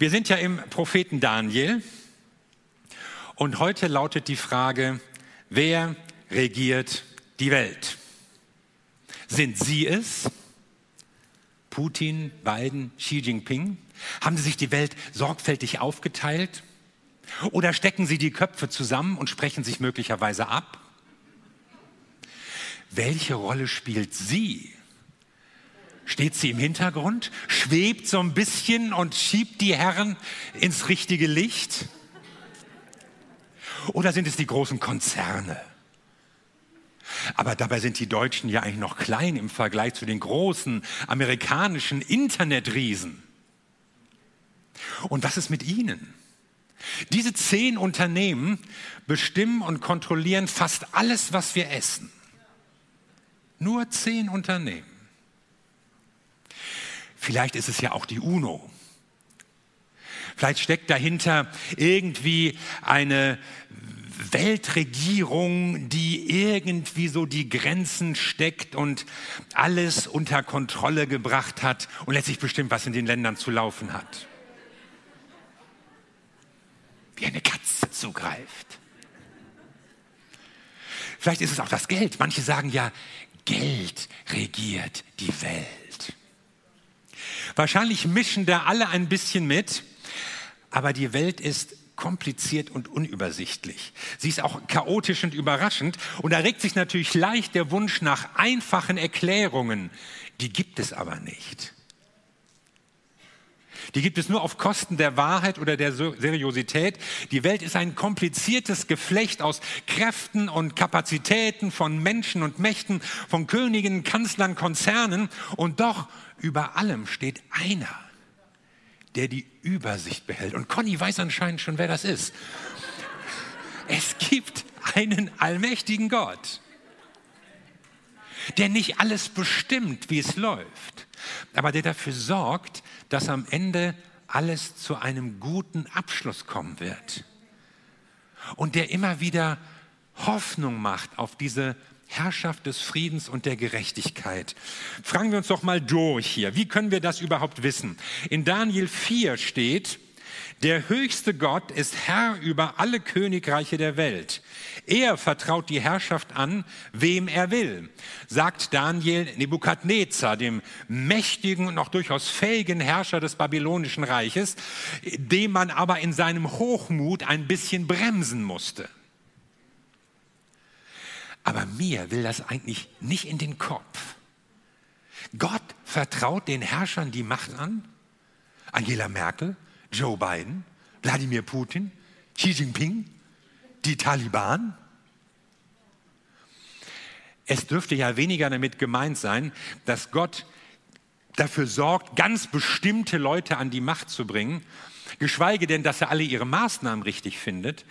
Wir sind ja im Propheten Daniel und heute lautet die Frage, wer regiert die Welt? Sind Sie es? Putin, Biden, Xi Jinping? Haben Sie sich die Welt sorgfältig aufgeteilt? Oder stecken Sie die Köpfe zusammen und sprechen sich möglicherweise ab? Welche Rolle spielt sie? Steht sie im Hintergrund, schwebt so ein bisschen und schiebt die Herren ins richtige Licht? Oder sind es die großen Konzerne? Aber dabei sind die Deutschen ja eigentlich noch klein im Vergleich zu den großen amerikanischen Internetriesen. Und was ist mit ihnen? Diese zehn Unternehmen bestimmen und kontrollieren fast alles, was wir essen. Nur zehn Unternehmen. Vielleicht ist es ja auch die UNO. Vielleicht steckt dahinter irgendwie eine Weltregierung, die irgendwie so die Grenzen steckt und alles unter Kontrolle gebracht hat und letztlich bestimmt, was in den Ländern zu laufen hat. Wie eine Katze zugreift. Vielleicht ist es auch das Geld. Manche sagen ja, Geld regiert die Welt. Wahrscheinlich mischen da alle ein bisschen mit, aber die Welt ist kompliziert und unübersichtlich. Sie ist auch chaotisch und überraschend und da regt sich natürlich leicht der Wunsch nach einfachen Erklärungen. Die gibt es aber nicht. Die gibt es nur auf Kosten der Wahrheit oder der Seriosität. Die Welt ist ein kompliziertes Geflecht aus Kräften und Kapazitäten von Menschen und Mächten, von Königen, Kanzlern, Konzernen. Und doch über allem steht einer, der die Übersicht behält. Und Conny weiß anscheinend schon, wer das ist. Es gibt einen allmächtigen Gott, der nicht alles bestimmt, wie es läuft, aber der dafür sorgt, dass am Ende alles zu einem guten Abschluss kommen wird. Und der immer wieder Hoffnung macht auf diese Herrschaft des Friedens und der Gerechtigkeit. Fragen wir uns doch mal durch hier. Wie können wir das überhaupt wissen? In Daniel 4 steht, der höchste Gott ist Herr über alle Königreiche der Welt. Er vertraut die Herrschaft an, wem er will, sagt Daniel Nebukadnezar, dem mächtigen und noch durchaus fähigen Herrscher des babylonischen Reiches, dem man aber in seinem Hochmut ein bisschen bremsen musste. Aber mir will das eigentlich nicht in den Kopf. Gott vertraut den Herrschern die Macht an. Angela Merkel, Joe Biden, Wladimir Putin, Xi Jinping, die Taliban. Es dürfte ja weniger damit gemeint sein, dass Gott dafür sorgt, ganz bestimmte Leute an die Macht zu bringen, geschweige denn, dass er alle ihre Maßnahmen richtig findet,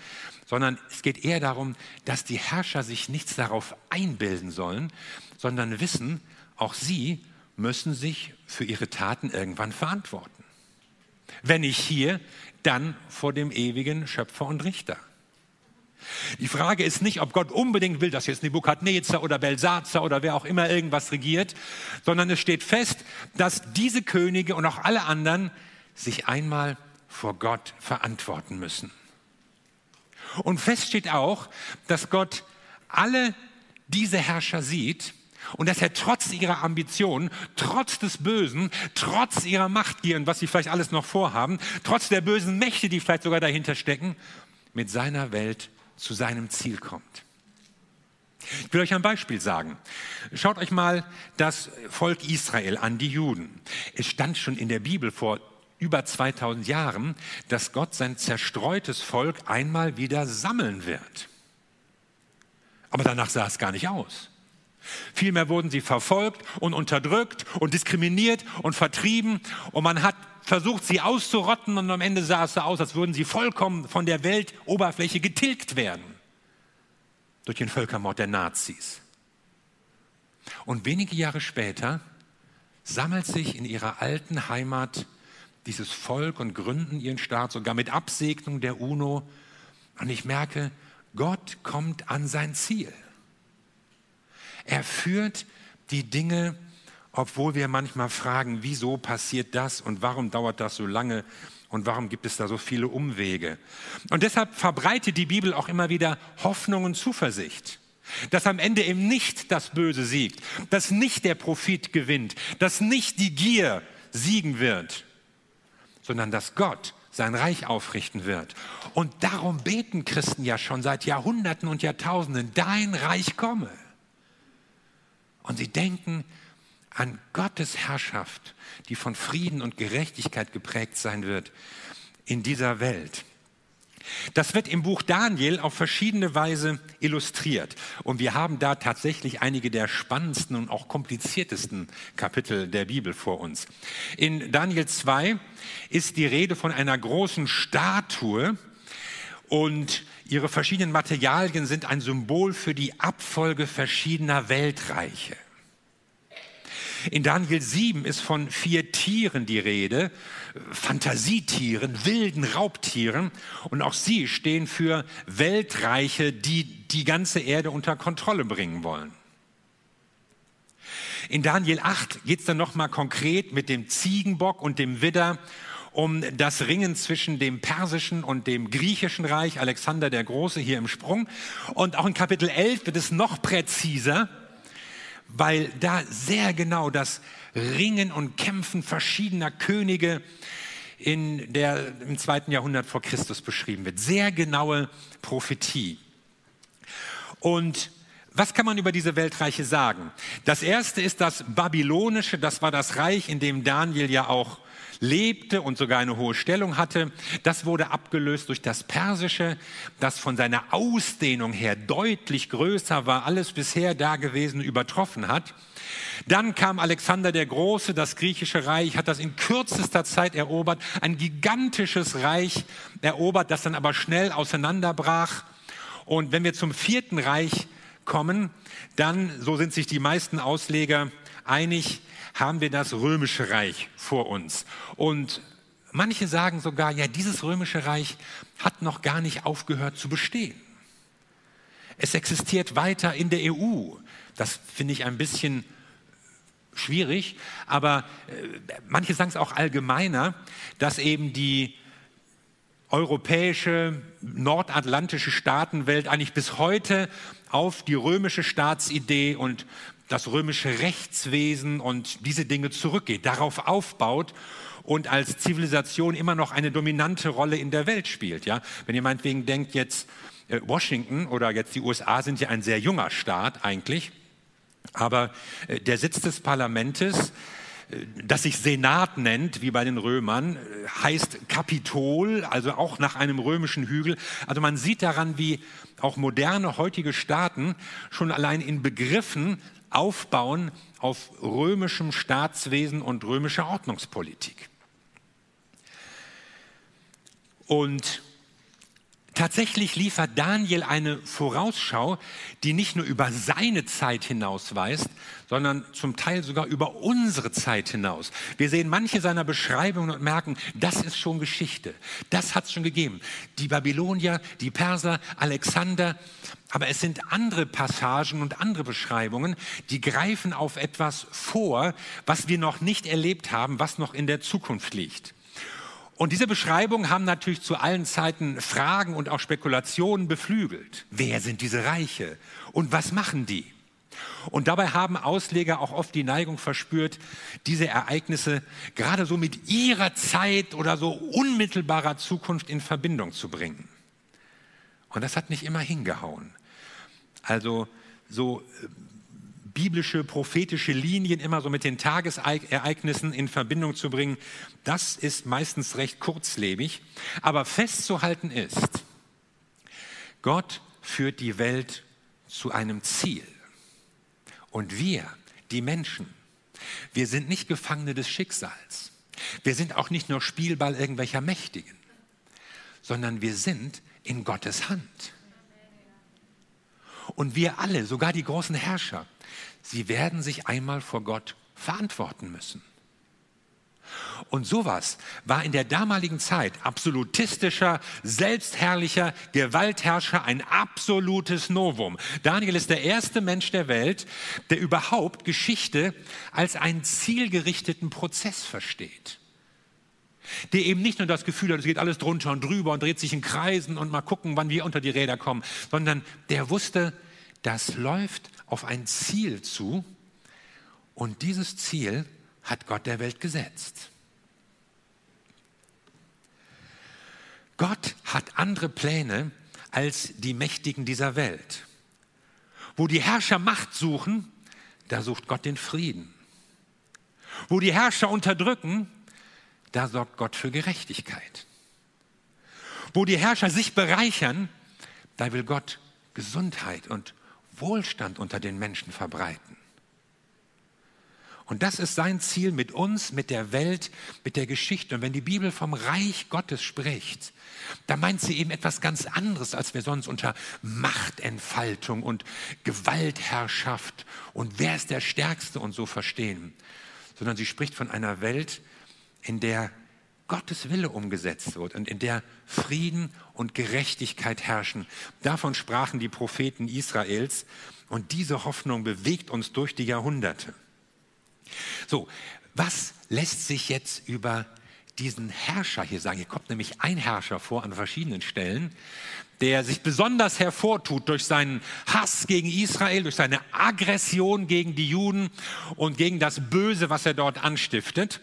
sondern es geht eher darum, dass die Herrscher sich nichts darauf einbilden sollen, sondern wissen, auch sie müssen sich für ihre Taten irgendwann verantworten. Wenn nicht hier, dann vor dem ewigen Schöpfer und Richter. Die Frage ist nicht, ob Gott unbedingt will, dass jetzt Nebukadnezar oder Belsazar oder wer auch immer irgendwas regiert, sondern es steht fest, dass diese Könige und auch alle anderen sich einmal vor Gott verantworten müssen. Und fest steht auch, dass Gott alle diese Herrscher sieht und dass er trotz ihrer Ambitionen, trotz des Bösen, trotz ihrer Machtgier und was sie vielleicht alles noch vorhaben, trotz der bösen Mächte, die vielleicht sogar dahinter stecken, mit seiner Welt zu seinem Ziel kommt. Ich will euch ein Beispiel sagen. Schaut euch mal das Volk Israel an, die Juden. Es stand schon in der Bibel vor über 2000 Jahren, dass Gott sein zerstreutes Volk einmal wieder sammeln wird. Aber danach sah es gar nicht aus. Vielmehr wurden sie verfolgt und unterdrückt und diskriminiert und vertrieben und man hat versucht, sie auszurotten und am Ende sah es so aus, als würden sie vollkommen von der Weltoberfläche getilgt werden durch den Völkermord der Nazis. Und wenige Jahre später sammelt sich in ihrer alten Heimat dieses Volk und gründen ihren Staat sogar mit Absegnung der UNO. Und ich merke, Gott kommt an sein Ziel. Er führt die Dinge obwohl wir manchmal fragen, wieso passiert das und warum dauert das so lange und warum gibt es da so viele Umwege. Und deshalb verbreitet die Bibel auch immer wieder Hoffnung und Zuversicht, dass am Ende eben nicht das Böse siegt, dass nicht der Profit gewinnt, dass nicht die Gier siegen wird, sondern dass Gott sein Reich aufrichten wird. Und darum beten Christen ja schon seit Jahrhunderten und Jahrtausenden, dein Reich komme. Und sie denken an Gottes Herrschaft, die von Frieden und Gerechtigkeit geprägt sein wird in dieser Welt. Das wird im Buch Daniel auf verschiedene Weise illustriert. Und wir haben da tatsächlich einige der spannendsten und auch kompliziertesten Kapitel der Bibel vor uns. In Daniel 2 ist die Rede von einer großen Statue und ihre verschiedenen Materialien sind ein Symbol für die Abfolge verschiedener Weltreiche. In Daniel 7 ist von vier Tieren die Rede, Fantasietieren, wilden Raubtieren. Und auch sie stehen für Weltreiche, die die ganze Erde unter Kontrolle bringen wollen. In Daniel 8 geht es dann nochmal konkret mit dem Ziegenbock und dem Widder um das Ringen zwischen dem persischen und dem griechischen Reich, Alexander der Große hier im Sprung. Und auch in Kapitel 11 wird es noch präziser weil da sehr genau das Ringen und Kämpfen verschiedener Könige in der, im zweiten Jahrhundert vor Christus beschrieben wird. Sehr genaue Prophetie. Und was kann man über diese Weltreiche sagen? Das erste ist das Babylonische, das war das Reich, in dem Daniel ja auch lebte und sogar eine hohe Stellung hatte. Das wurde abgelöst durch das Persische, das von seiner Ausdehnung her deutlich größer war, alles bisher Dagewesene übertroffen hat. Dann kam Alexander der Große, das griechische Reich, hat das in kürzester Zeit erobert, ein gigantisches Reich erobert, das dann aber schnell auseinanderbrach. Und wenn wir zum vierten Reich kommen, dann, so sind sich die meisten Ausleger einig, haben wir das römische Reich vor uns. Und manche sagen sogar, ja, dieses römische Reich hat noch gar nicht aufgehört zu bestehen. Es existiert weiter in der EU. Das finde ich ein bisschen schwierig, aber äh, manche sagen es auch allgemeiner, dass eben die europäische, nordatlantische Staatenwelt eigentlich bis heute auf die römische Staatsidee und das römische Rechtswesen und diese Dinge zurückgeht, darauf aufbaut und als Zivilisation immer noch eine dominante Rolle in der Welt spielt. Ja? Wenn ihr meinetwegen denkt, jetzt äh, Washington oder jetzt die USA sind ja ein sehr junger Staat eigentlich, aber äh, der Sitz des Parlaments äh, das sich Senat nennt, wie bei den Römern, heißt Kapitol, also auch nach einem römischen Hügel. Also man sieht daran, wie auch moderne heutige Staaten schon allein in Begriffen aufbauen auf römischem Staatswesen und römischer Ordnungspolitik. Und Tatsächlich liefert Daniel eine Vorausschau, die nicht nur über seine Zeit hinausweist, sondern zum Teil sogar über unsere Zeit hinaus. Wir sehen manche seiner Beschreibungen und merken, das ist schon Geschichte. Das hat es schon gegeben. Die Babylonier, die Perser, Alexander. Aber es sind andere Passagen und andere Beschreibungen, die greifen auf etwas vor, was wir noch nicht erlebt haben, was noch in der Zukunft liegt. Und diese Beschreibungen haben natürlich zu allen Zeiten Fragen und auch Spekulationen beflügelt. Wer sind diese Reiche und was machen die? Und dabei haben Ausleger auch oft die Neigung verspürt, diese Ereignisse gerade so mit ihrer Zeit oder so unmittelbarer Zukunft in Verbindung zu bringen. Und das hat nicht immer hingehauen. Also so äh, biblische, prophetische Linien immer so mit den Tagesereignissen in Verbindung zu bringen, das ist meistens recht kurzlebig. Aber festzuhalten ist, Gott führt die Welt zu einem Ziel. Und wir, die Menschen, wir sind nicht Gefangene des Schicksals. Wir sind auch nicht nur Spielball irgendwelcher Mächtigen, sondern wir sind in Gottes Hand. Und wir alle, sogar die großen Herrscher, Sie werden sich einmal vor Gott verantworten müssen. Und sowas war in der damaligen Zeit absolutistischer, selbstherrlicher Gewaltherrscher ein absolutes Novum. Daniel ist der erste Mensch der Welt, der überhaupt Geschichte als einen zielgerichteten Prozess versteht. Der eben nicht nur das Gefühl hat, es geht alles drunter und drüber und dreht sich in Kreisen und mal gucken, wann wir unter die Räder kommen, sondern der wusste, das läuft auf ein Ziel zu und dieses Ziel hat Gott der Welt gesetzt. Gott hat andere Pläne als die Mächtigen dieser Welt. Wo die Herrscher Macht suchen, da sucht Gott den Frieden. Wo die Herrscher unterdrücken, da sorgt Gott für Gerechtigkeit. Wo die Herrscher sich bereichern, da will Gott Gesundheit und Wohlstand unter den Menschen verbreiten. Und das ist sein Ziel mit uns, mit der Welt, mit der Geschichte. Und wenn die Bibel vom Reich Gottes spricht, dann meint sie eben etwas ganz anderes, als wir sonst unter Machtentfaltung und Gewaltherrschaft und wer ist der Stärkste und so verstehen, sondern sie spricht von einer Welt, in der Gottes Wille umgesetzt wird und in der Frieden und Gerechtigkeit herrschen. Davon sprachen die Propheten Israels und diese Hoffnung bewegt uns durch die Jahrhunderte. So, was lässt sich jetzt über diesen Herrscher hier sagen? Hier kommt nämlich ein Herrscher vor an verschiedenen Stellen, der sich besonders hervortut durch seinen Hass gegen Israel, durch seine Aggression gegen die Juden und gegen das Böse, was er dort anstiftet.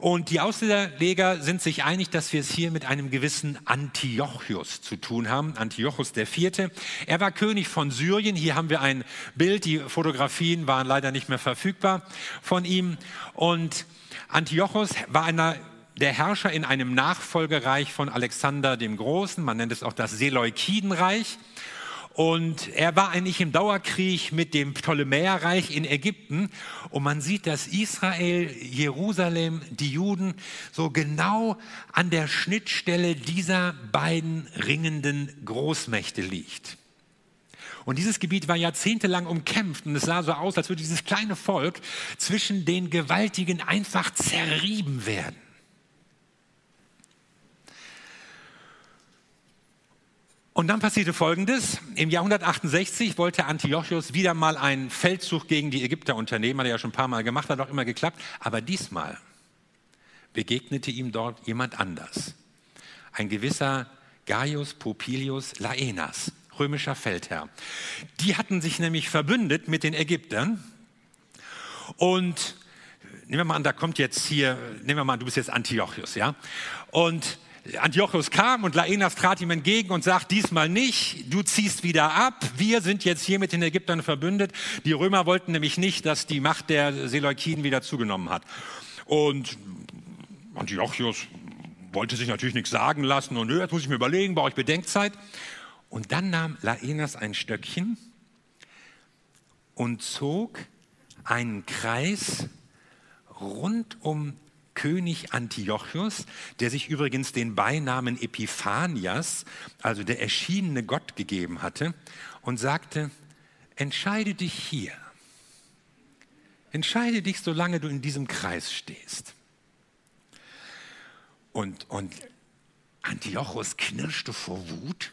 Und die Ausleger sind sich einig, dass wir es hier mit einem gewissen Antiochus zu tun haben. Antiochus Vierte. Er war König von Syrien. Hier haben wir ein Bild. Die Fotografien waren leider nicht mehr verfügbar von ihm. Und Antiochus war einer der Herrscher in einem Nachfolgereich von Alexander dem Großen. Man nennt es auch das Seleukidenreich. Und er war eigentlich im Dauerkrieg mit dem Ptolemäerreich in Ägypten. Und man sieht, dass Israel, Jerusalem, die Juden so genau an der Schnittstelle dieser beiden ringenden Großmächte liegt. Und dieses Gebiet war jahrzehntelang umkämpft und es sah so aus, als würde dieses kleine Volk zwischen den Gewaltigen einfach zerrieben werden. Und dann passierte Folgendes. Im Jahr 168 wollte Antiochus wieder mal einen Feldzug gegen die Ägypter unternehmen. Hat er ja schon ein paar Mal gemacht, hat auch immer geklappt. Aber diesmal begegnete ihm dort jemand anders. Ein gewisser Gaius Popilius Laenas, römischer Feldherr. Die hatten sich nämlich verbündet mit den Ägyptern. Und nehmen wir mal an, da kommt jetzt hier, nehmen wir mal an, du bist jetzt Antiochus, ja? Und Antiochus kam und Laenas trat ihm entgegen und sagt, diesmal nicht, du ziehst wieder ab, wir sind jetzt hier mit den Ägyptern verbündet. Die Römer wollten nämlich nicht, dass die Macht der Seleukiden wieder zugenommen hat. Und Antiochus wollte sich natürlich nichts sagen lassen und nö, jetzt muss ich mir überlegen, brauche ich Bedenkzeit. Und dann nahm Laenas ein Stöckchen und zog einen Kreis rund um König Antiochus, der sich übrigens den Beinamen Epiphanias, also der erschienene Gott, gegeben hatte, und sagte, entscheide dich hier. Entscheide dich, solange du in diesem Kreis stehst. Und, und Antiochus knirschte vor Wut,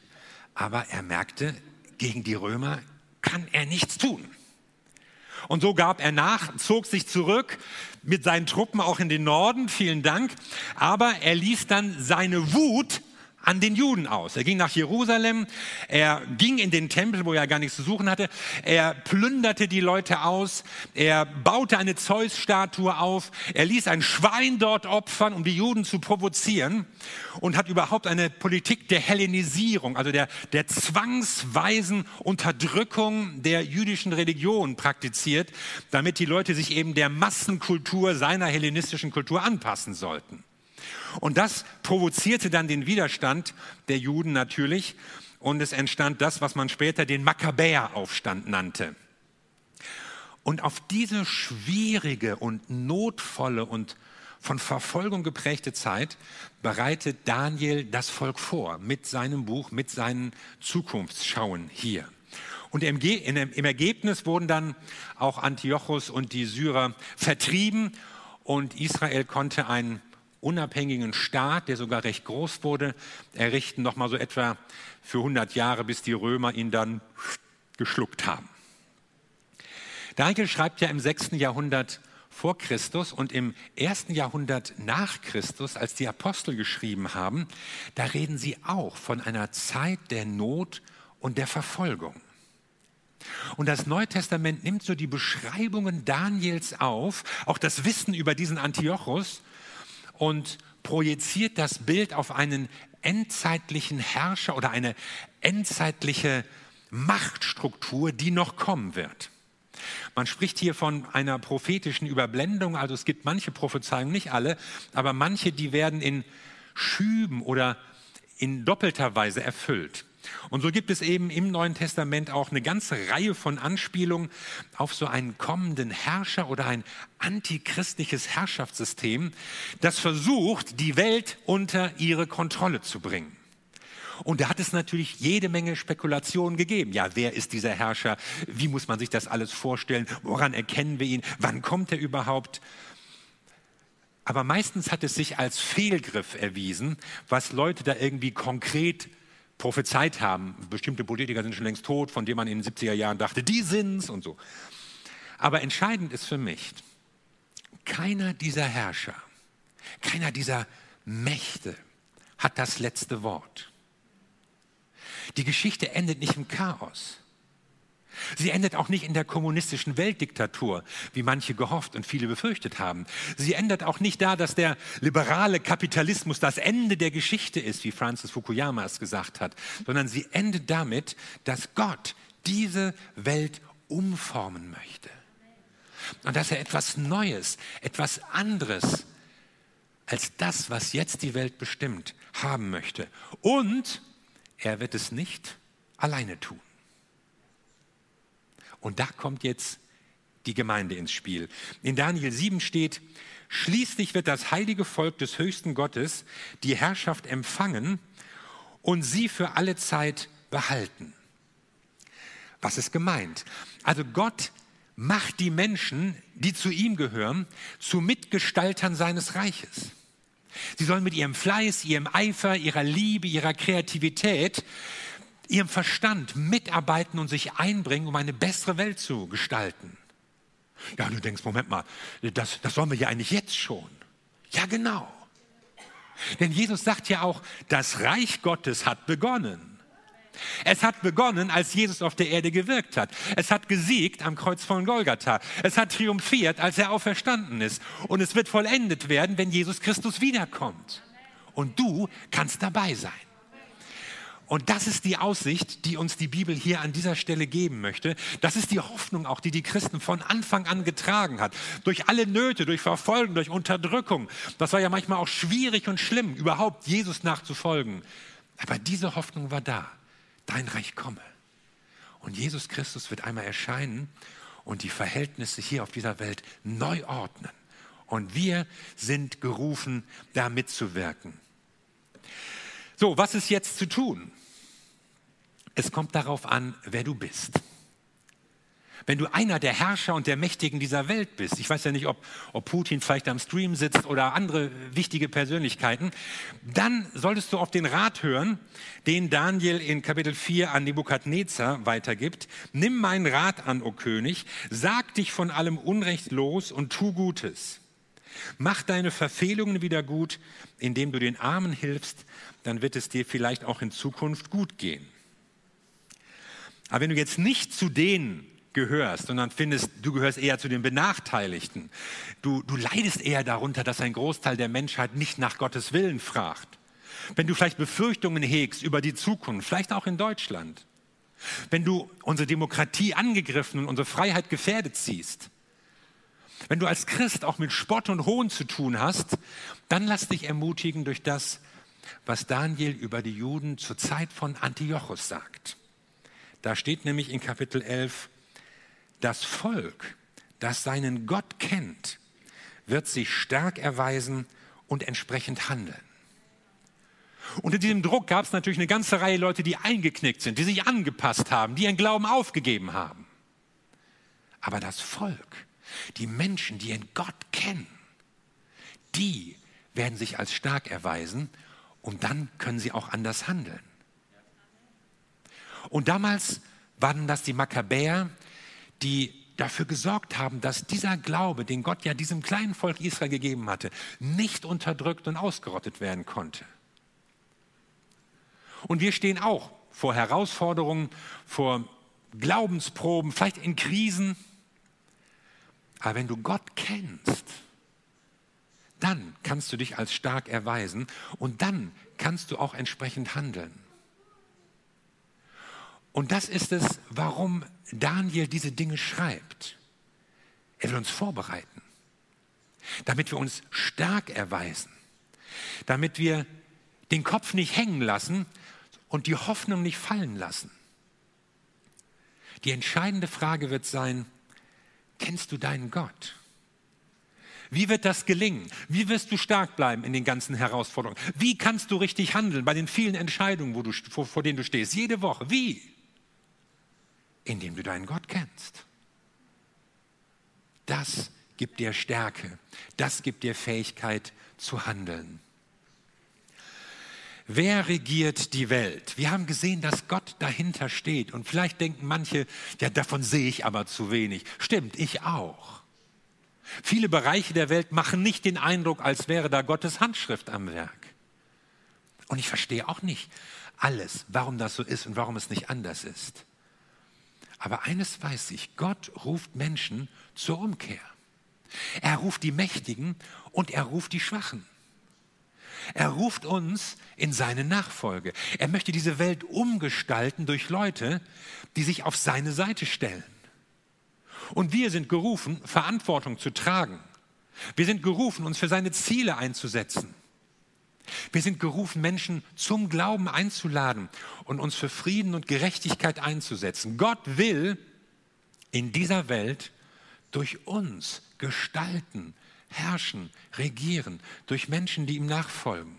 aber er merkte, gegen die Römer kann er nichts tun. Und so gab er nach, zog sich zurück mit seinen Truppen auch in den Norden, vielen Dank. Aber er ließ dann seine Wut an den Juden aus. Er ging nach Jerusalem, er ging in den Tempel, wo er gar nichts zu suchen hatte, er plünderte die Leute aus, er baute eine Zeus-Statue auf, er ließ ein Schwein dort opfern, um die Juden zu provozieren und hat überhaupt eine Politik der Hellenisierung, also der, der zwangsweisen Unterdrückung der jüdischen Religion praktiziert, damit die Leute sich eben der Massenkultur seiner hellenistischen Kultur anpassen sollten. Und das provozierte dann den Widerstand der Juden natürlich und es entstand das, was man später den Makkabäeraufstand nannte. Und auf diese schwierige und notvolle und von Verfolgung geprägte Zeit bereitet Daniel das Volk vor mit seinem Buch, mit seinen Zukunftsschauen hier. Und im, Ergebnis wurden dann auch Antiochus und die Syrer vertrieben und Israel konnte einen unabhängigen Staat, der sogar recht groß wurde, errichten, noch mal so etwa für 100 Jahre, bis die Römer ihn dann geschluckt haben. Daniel schreibt ja im 6. Jahrhundert vor Christus und im ersten Jahrhundert nach Christus, als die Apostel geschrieben haben, da reden sie auch von einer Zeit der Not und der Verfolgung. Und das Neue Testament nimmt so die Beschreibungen Daniels auf, auch das Wissen über diesen Antiochus und projiziert das Bild auf einen endzeitlichen Herrscher oder eine endzeitliche Machtstruktur, die noch kommen wird. Man spricht hier von einer prophetischen Überblendung, also es gibt manche Prophezeiungen, nicht alle, aber manche, die werden in Schüben oder in doppelter Weise erfüllt. Und so gibt es eben im Neuen Testament auch eine ganze Reihe von Anspielungen auf so einen kommenden Herrscher oder ein antichristliches Herrschaftssystem, das versucht, die Welt unter ihre Kontrolle zu bringen. Und da hat es natürlich jede Menge Spekulationen gegeben. Ja, wer ist dieser Herrscher? Wie muss man sich das alles vorstellen? Woran erkennen wir ihn? Wann kommt er überhaupt? Aber meistens hat es sich als Fehlgriff erwiesen, was Leute da irgendwie konkret prophezeit haben. Bestimmte Politiker sind schon längst tot, von denen man in den 70er Jahren dachte, die sind's und so. Aber entscheidend ist für mich, keiner dieser Herrscher, keiner dieser Mächte hat das letzte Wort. Die Geschichte endet nicht im Chaos. Sie endet auch nicht in der kommunistischen Weltdiktatur, wie manche gehofft und viele befürchtet haben. Sie endet auch nicht da, dass der liberale Kapitalismus das Ende der Geschichte ist, wie Francis Fukuyama es gesagt hat, sondern sie endet damit, dass Gott diese Welt umformen möchte. Und dass er etwas Neues, etwas anderes als das, was jetzt die Welt bestimmt, haben möchte. Und er wird es nicht alleine tun. Und da kommt jetzt die Gemeinde ins Spiel. In Daniel 7 steht, schließlich wird das heilige Volk des höchsten Gottes die Herrschaft empfangen und sie für alle Zeit behalten. Was ist gemeint? Also Gott macht die Menschen, die zu ihm gehören, zu Mitgestaltern seines Reiches. Sie sollen mit ihrem Fleiß, ihrem Eifer, ihrer Liebe, ihrer Kreativität ihrem Verstand mitarbeiten und sich einbringen, um eine bessere Welt zu gestalten. Ja, du denkst, Moment mal, das, das sollen wir ja eigentlich jetzt schon. Ja, genau. Denn Jesus sagt ja auch, das Reich Gottes hat begonnen. Es hat begonnen, als Jesus auf der Erde gewirkt hat. Es hat gesiegt am Kreuz von Golgatha. Es hat triumphiert, als er auferstanden ist. Und es wird vollendet werden, wenn Jesus Christus wiederkommt. Und du kannst dabei sein. Und das ist die Aussicht, die uns die Bibel hier an dieser Stelle geben möchte. Das ist die Hoffnung auch, die die Christen von Anfang an getragen hat. Durch alle Nöte, durch Verfolgung, durch Unterdrückung. Das war ja manchmal auch schwierig und schlimm, überhaupt Jesus nachzufolgen. Aber diese Hoffnung war da. Dein Reich komme. Und Jesus Christus wird einmal erscheinen und die Verhältnisse hier auf dieser Welt neu ordnen. Und wir sind gerufen, da mitzuwirken. So, was ist jetzt zu tun? Es kommt darauf an, wer du bist. Wenn du einer der Herrscher und der Mächtigen dieser Welt bist, ich weiß ja nicht, ob, ob Putin vielleicht am Stream sitzt oder andere wichtige Persönlichkeiten, dann solltest du auf den Rat hören, den Daniel in Kapitel 4 an Nebukadnezar weitergibt. Nimm meinen Rat an, o König, sag dich von allem Unrecht los und tu Gutes. Mach deine Verfehlungen wieder gut, indem du den Armen hilfst, dann wird es dir vielleicht auch in Zukunft gut gehen. Aber wenn du jetzt nicht zu denen gehörst, sondern findest, du gehörst eher zu den Benachteiligten, du, du leidest eher darunter, dass ein Großteil der Menschheit nicht nach Gottes Willen fragt, wenn du vielleicht Befürchtungen hegst über die Zukunft, vielleicht auch in Deutschland, wenn du unsere Demokratie angegriffen und unsere Freiheit gefährdet siehst, wenn du als Christ auch mit Spott und Hohn zu tun hast, dann lass dich ermutigen durch das, was Daniel über die Juden zur Zeit von Antiochus sagt. Da steht nämlich in Kapitel 11, das Volk, das seinen Gott kennt, wird sich stark erweisen und entsprechend handeln. Unter diesem Druck gab es natürlich eine ganze Reihe Leute, die eingeknickt sind, die sich angepasst haben, die ihren Glauben aufgegeben haben. Aber das Volk, die Menschen, die ihren Gott kennen, die werden sich als stark erweisen und dann können sie auch anders handeln. Und damals waren das die Makkabäer, die dafür gesorgt haben, dass dieser Glaube, den Gott ja diesem kleinen Volk Israel gegeben hatte, nicht unterdrückt und ausgerottet werden konnte. Und wir stehen auch vor Herausforderungen, vor Glaubensproben, vielleicht in Krisen. Aber wenn du Gott kennst, dann kannst du dich als stark erweisen und dann kannst du auch entsprechend handeln. Und das ist es, warum Daniel diese Dinge schreibt. Er will uns vorbereiten, damit wir uns stark erweisen, damit wir den Kopf nicht hängen lassen und die Hoffnung nicht fallen lassen. Die entscheidende Frage wird sein, kennst du deinen Gott? Wie wird das gelingen? Wie wirst du stark bleiben in den ganzen Herausforderungen? Wie kannst du richtig handeln bei den vielen Entscheidungen, wo du, vor, vor denen du stehst, jede Woche? Wie? Indem du deinen Gott kennst. Das gibt dir Stärke. Das gibt dir Fähigkeit zu handeln. Wer regiert die Welt? Wir haben gesehen, dass Gott dahinter steht. Und vielleicht denken manche, ja, davon sehe ich aber zu wenig. Stimmt, ich auch. Viele Bereiche der Welt machen nicht den Eindruck, als wäre da Gottes Handschrift am Werk. Und ich verstehe auch nicht alles, warum das so ist und warum es nicht anders ist. Aber eines weiß ich, Gott ruft Menschen zur Umkehr. Er ruft die Mächtigen und er ruft die Schwachen. Er ruft uns in seine Nachfolge. Er möchte diese Welt umgestalten durch Leute, die sich auf seine Seite stellen. Und wir sind gerufen, Verantwortung zu tragen. Wir sind gerufen, uns für seine Ziele einzusetzen. Wir sind gerufen, Menschen zum Glauben einzuladen und uns für Frieden und Gerechtigkeit einzusetzen. Gott will in dieser Welt durch uns gestalten, herrschen, regieren, durch Menschen, die ihm nachfolgen.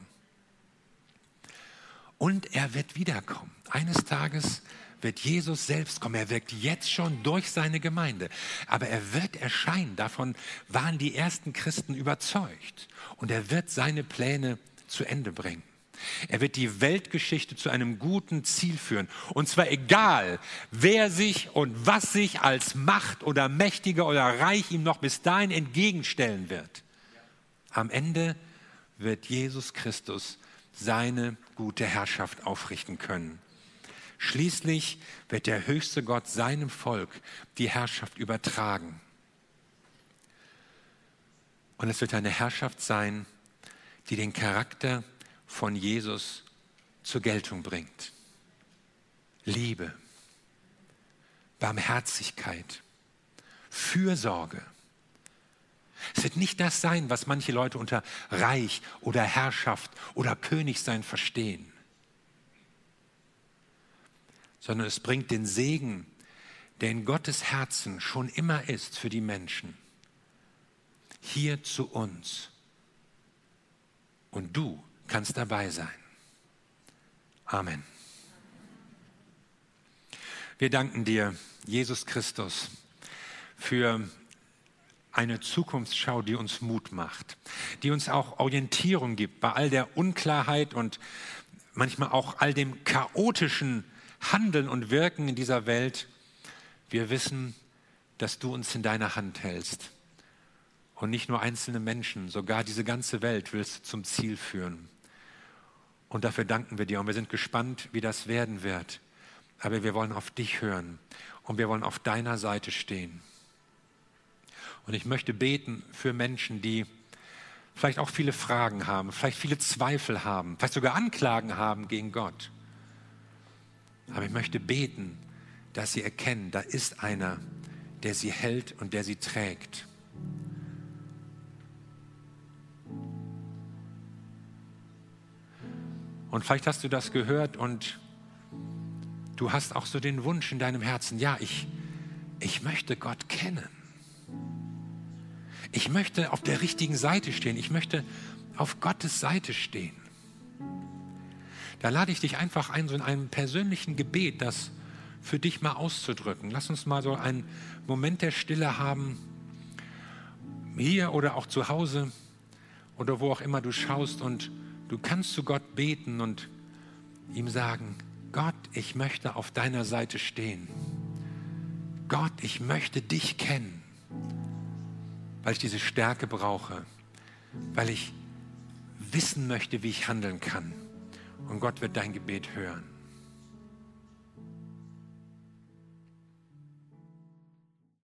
Und er wird wiederkommen. Eines Tages wird Jesus selbst kommen. Er wirkt jetzt schon durch seine Gemeinde. Aber er wird erscheinen. Davon waren die ersten Christen überzeugt. Und er wird seine Pläne zu Ende bringen. Er wird die Weltgeschichte zu einem guten Ziel führen. Und zwar egal, wer sich und was sich als Macht oder Mächtiger oder Reich ihm noch bis dahin entgegenstellen wird. Am Ende wird Jesus Christus seine gute Herrschaft aufrichten können. Schließlich wird der höchste Gott seinem Volk die Herrschaft übertragen. Und es wird eine Herrschaft sein, die den Charakter von Jesus zur Geltung bringt. Liebe, Barmherzigkeit, Fürsorge. Es wird nicht das sein, was manche Leute unter Reich oder Herrschaft oder Königsein verstehen sondern es bringt den Segen, der in Gottes Herzen schon immer ist für die Menschen, hier zu uns. Und du kannst dabei sein. Amen. Wir danken dir, Jesus Christus, für eine Zukunftsschau, die uns Mut macht, die uns auch Orientierung gibt bei all der Unklarheit und manchmal auch all dem chaotischen Handeln und Wirken in dieser Welt, wir wissen, dass du uns in deiner Hand hältst. Und nicht nur einzelne Menschen, sogar diese ganze Welt willst du zum Ziel führen. Und dafür danken wir dir. Und wir sind gespannt, wie das werden wird. Aber wir wollen auf dich hören. Und wir wollen auf deiner Seite stehen. Und ich möchte beten für Menschen, die vielleicht auch viele Fragen haben, vielleicht viele Zweifel haben, vielleicht sogar Anklagen haben gegen Gott. Aber ich möchte beten, dass sie erkennen, da ist einer, der sie hält und der sie trägt. Und vielleicht hast du das gehört und du hast auch so den Wunsch in deinem Herzen, ja, ich, ich möchte Gott kennen. Ich möchte auf der richtigen Seite stehen. Ich möchte auf Gottes Seite stehen. Da lade ich dich einfach ein, so in einem persönlichen Gebet, das für dich mal auszudrücken. Lass uns mal so einen Moment der Stille haben, hier oder auch zu Hause. oder wo auch immer du schaust und du kannst zu Gott beten und ihm sagen, Gott, ich möchte auf deiner Seite stehen. Gott, ich möchte dich kennen, weil ich diese Stärke brauche, weil ich wissen möchte, wie ich handeln kann. Und Gott wird dein Gebet hören.